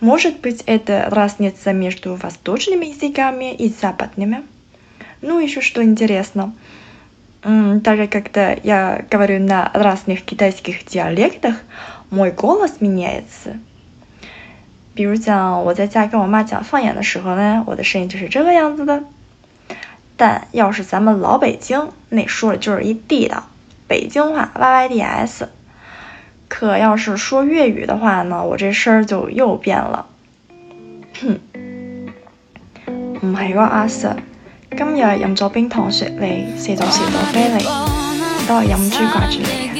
Может быть, это разница между восточными языками и западными? Ну, еще что интересно. Даже когда я говорю на разных китайских диалектах, мой голос меняется. 比如讲我在家跟我妈讲方言的时候呢，我的声音就是这个样子的。但要是咱们老北京，那说的就是一地道北京话，Y Y D S。 可要是说粤语的话呢，我这声儿就又变了。唔系喎，阿 Sir，今日饮咗冰糖雪梨，食咗士多啤梨，都係飲豬掛住你。